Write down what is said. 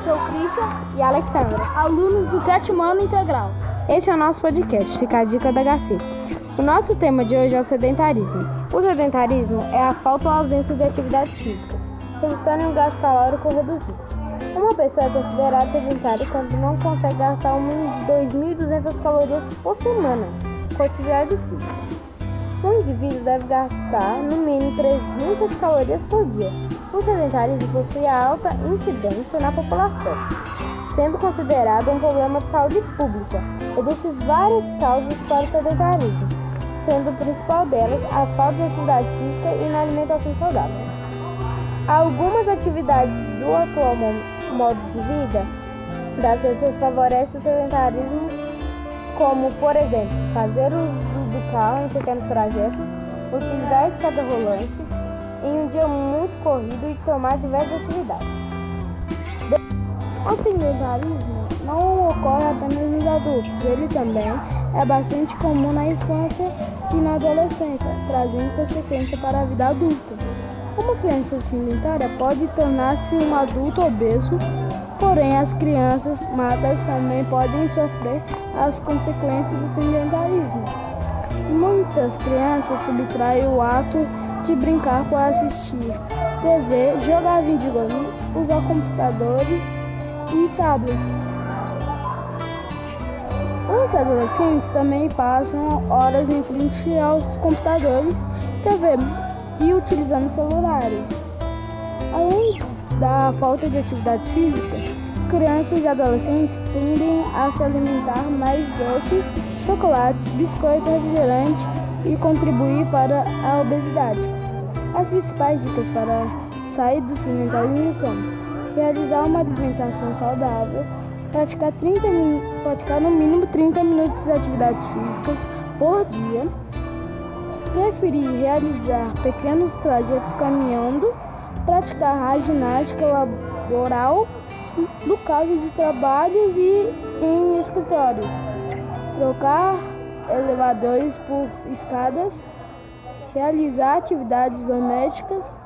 sou Christian e Alexandra, alunos do sétimo ano integral. Este é o nosso podcast, fica a dica da HC. O nosso tema de hoje é o sedentarismo. O sedentarismo é a falta ou ausência de atividade física, resultando em um gasto calórico reduzido. Uma pessoa é considerada sedentária quando não consegue gastar um mínimo de 2.200 calorias por semana com atividades físicas. Um indivíduo deve gastar no mínimo 300 calorias por dia. O sedentarismo possui alta incidência na população, sendo considerado um problema de saúde pública. Existem várias causas para o sedentarismo, sendo o principal delas a falta de atividade física e na alimentação saudável. Algumas atividades do atual modo de vida das pessoas favorecem o sedentarismo, como, por exemplo, fazer uso do carro em pequenos trajetos, utilizar a escada rolante em um dia muito corrido e tomar diversas atividades. O sedentarismo não ocorre apenas nos adultos, ele também é bastante comum na infância e na adolescência, trazendo consequências para a vida adulta. Uma criança sedentária pode tornar-se um adulto obeso, porém as crianças magras também podem sofrer as consequências do sedentarismo. Muitas crianças subtraem o ato de brincar por assistir TV, jogar videogame, usar computadores e tablets. Os adolescentes também passam horas em frente aos computadores, TV e utilizando celulares. Além da falta de atividades físicas, crianças e adolescentes tendem a se alimentar mais doces, chocolates, biscoitos, refrigerantes e contribuir para a obesidade. As principais dicas para sair do sedentarismo são realizar uma alimentação saudável, praticar, 30, praticar no mínimo 30 minutos de atividades físicas por dia, preferir realizar pequenos trajetos caminhando, praticar a ginástica laboral no caso de trabalhos e em escritórios, trocar elevadores por escadas, realizar atividades domésticas